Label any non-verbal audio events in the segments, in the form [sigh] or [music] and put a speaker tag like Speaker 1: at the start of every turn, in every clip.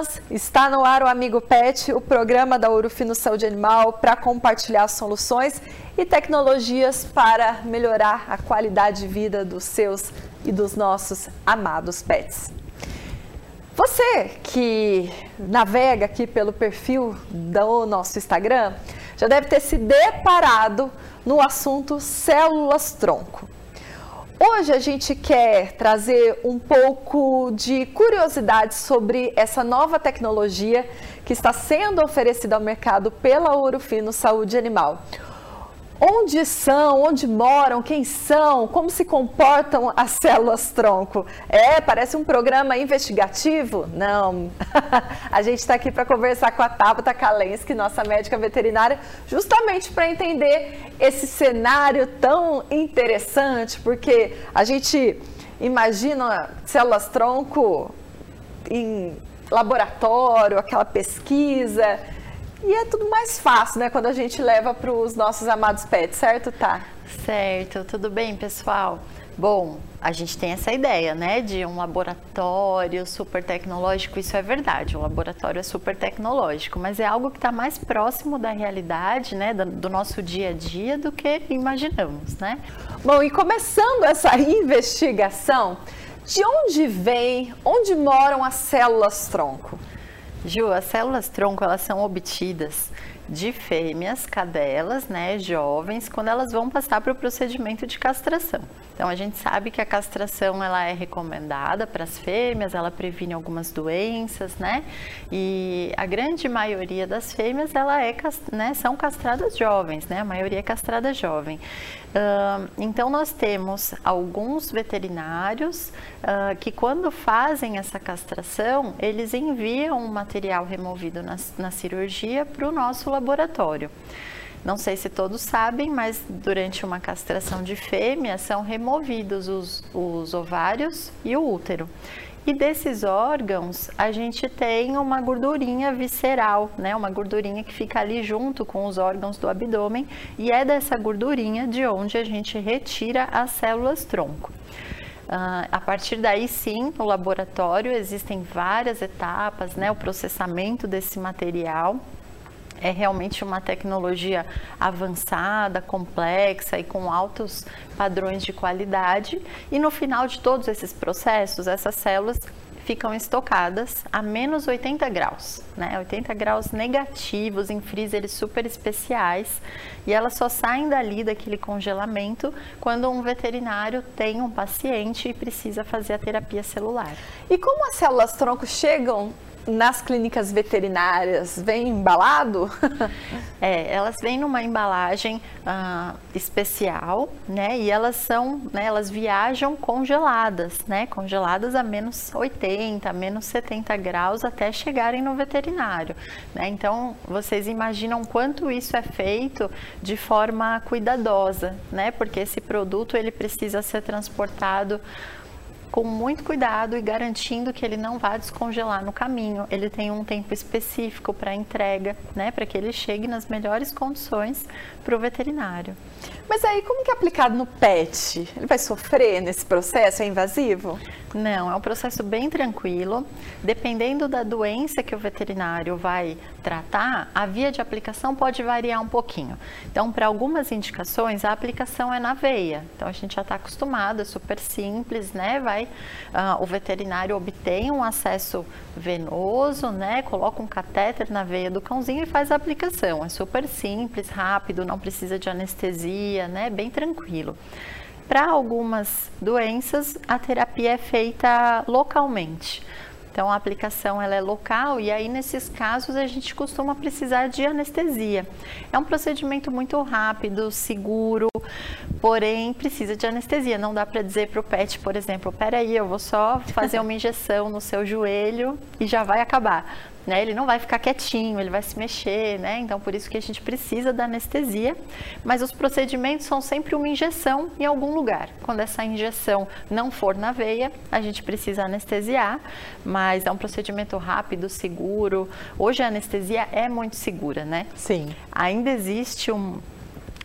Speaker 1: manhãs, está no ar o Amigo Pet, o programa da Urufino Saúde Animal para compartilhar soluções e tecnologias para melhorar a qualidade de vida dos seus e dos nossos amados pets. Você que navega aqui pelo perfil do nosso Instagram já deve ter se deparado no assunto células tronco. Hoje a gente quer trazer um pouco de curiosidade sobre essa nova tecnologia que está sendo oferecida ao mercado pela Urufino Saúde Animal. Onde são, onde moram, quem são, como se comportam as células tronco? É, parece um programa investigativo? Não. [laughs] a gente está aqui para conversar com a Tabata Kalensky, nossa médica veterinária, justamente para entender esse cenário tão interessante, porque a gente imagina células tronco em laboratório, aquela pesquisa e é tudo mais fácil, né, quando a gente leva para os nossos amados pets, certo, tá?
Speaker 2: Certo, tudo bem, pessoal? Bom, a gente tem essa ideia, né, de um laboratório super tecnológico. Isso é verdade, o laboratório é super tecnológico, mas é algo que está mais próximo da realidade, né, do nosso dia a dia do que imaginamos, né?
Speaker 1: Bom, e começando essa investigação, de onde vem, onde moram as células tronco?
Speaker 2: Ju, as células tronco elas são obtidas de fêmeas, cadelas, né, jovens, quando elas vão passar para o procedimento de castração. Então a gente sabe que a castração ela é recomendada para as fêmeas, ela previne algumas doenças, né? E a grande maioria das fêmeas ela é, né, são castradas jovens, né? A maioria é castrada jovem. Uh, então nós temos alguns veterinários uh, que quando fazem essa castração, eles enviam o material removido na, na cirurgia para o nosso laboratório. Não sei se todos sabem, mas durante uma castração de fêmea são removidos os, os ovários e o útero. E desses órgãos, a gente tem uma gordurinha visceral, né? Uma gordurinha que fica ali junto com os órgãos do abdômen e é dessa gordurinha de onde a gente retira as células tronco. Uh, a partir daí, sim, no laboratório existem várias etapas, né? O processamento desse material é realmente uma tecnologia avançada, complexa e com altos padrões de qualidade. E no final de todos esses processos, essas células ficam estocadas a menos 80 graus, né? 80 graus negativos em freezers super especiais e elas só saem dali daquele congelamento quando um veterinário tem um paciente e precisa fazer a terapia celular.
Speaker 1: E como as células tronco chegam nas clínicas veterinárias vem embalado? [laughs]
Speaker 2: é, elas vêm numa embalagem uh, especial, né? E elas são, né? Elas viajam congeladas, né? Congeladas a menos 80, menos 70 graus até chegarem no veterinário, né? Então vocês imaginam quanto isso é feito de forma cuidadosa, né? Porque esse produto ele precisa ser transportado com muito cuidado e garantindo que ele não vá descongelar no caminho. Ele tem um tempo específico para entrega, né, para que ele chegue nas melhores condições para o veterinário.
Speaker 1: Mas aí, como que é aplicado no pet? Ele vai sofrer nesse processo? É invasivo?
Speaker 2: Não, é um processo bem tranquilo. Dependendo da doença que o veterinário vai tratar, a via de aplicação pode variar um pouquinho. Então, para algumas indicações, a aplicação é na veia. Então, a gente já está acostumado, é super simples, né? Vai, uh, o veterinário obtém um acesso venoso, né? Coloca um catéter na veia do cãozinho e faz a aplicação. É super simples, rápido, não precisa de anestesia, né? Bem tranquilo. Para algumas doenças, a terapia é feita localmente. Então a aplicação ela é local e aí nesses casos a gente costuma precisar de anestesia. É um procedimento muito rápido, seguro, porém precisa de anestesia. Não dá para dizer para o pet, por exemplo, peraí, eu vou só fazer uma [laughs] injeção no seu joelho e já vai acabar né? Ele não vai ficar quietinho, ele vai se mexer, né? Então por isso que a gente precisa da anestesia, mas os procedimentos são sempre uma injeção em algum lugar. Quando essa injeção não for na veia, a gente precisa anestesiar, mas é um procedimento rápido, seguro. Hoje a anestesia é muito segura, né?
Speaker 1: Sim.
Speaker 2: Ainda existe um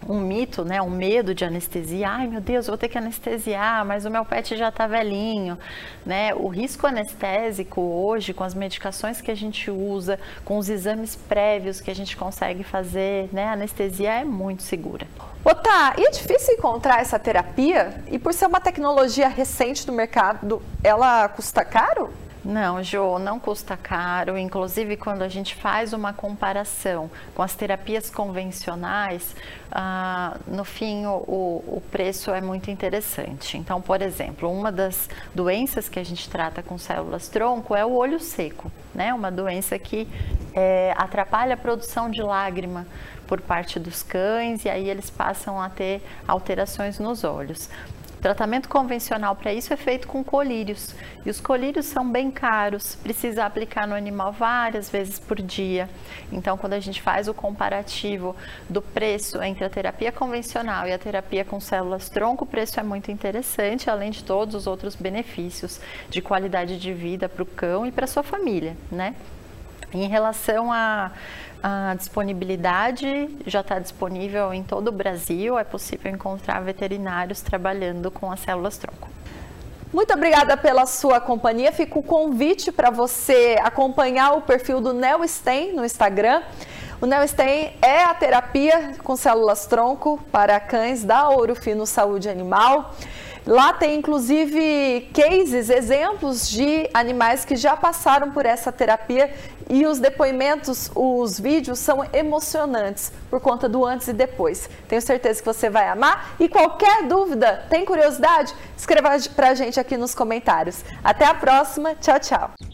Speaker 2: um mito, né, um medo de anestesia. Ai, meu Deus, vou ter que anestesiar, mas o meu pet já está velhinho, né? O risco anestésico hoje, com as medicações que a gente usa, com os exames prévios que a gente consegue fazer, né, a anestesia é muito segura.
Speaker 1: Otá, e é difícil encontrar essa terapia? E por ser uma tecnologia recente do mercado, ela custa caro?
Speaker 2: Não, Jo, não custa caro. Inclusive, quando a gente faz uma comparação com as terapias convencionais, ah, no fim o, o, preço é muito interessante. Então, por exemplo, uma das doenças que a gente trata com células tronco é o olho seco, né? Uma doença que é, atrapalha a produção de lágrima por parte dos cães e aí eles passam a ter alterações nos olhos tratamento convencional para isso é feito com colírios. E os colírios são bem caros, precisa aplicar no animal várias vezes por dia. Então, quando a gente faz o comparativo do preço entre a terapia convencional e a terapia com células tronco, o preço é muito interessante, além de todos os outros benefícios de qualidade de vida para o cão e para sua família, né? Em relação a disponibilidade já está disponível em todo o Brasil, é possível encontrar veterinários trabalhando com as células tronco.
Speaker 1: Muito obrigada pela sua companhia. Fica o convite para você acompanhar o perfil do NeoStem no Instagram. O NeoStem é a terapia com células tronco para cães da Ouro Fino Saúde Animal. Lá tem inclusive cases, exemplos de animais que já passaram por essa terapia e os depoimentos, os vídeos são emocionantes por conta do antes e depois. Tenho certeza que você vai amar e qualquer dúvida, tem curiosidade? Escreva pra gente aqui nos comentários. Até a próxima, tchau, tchau.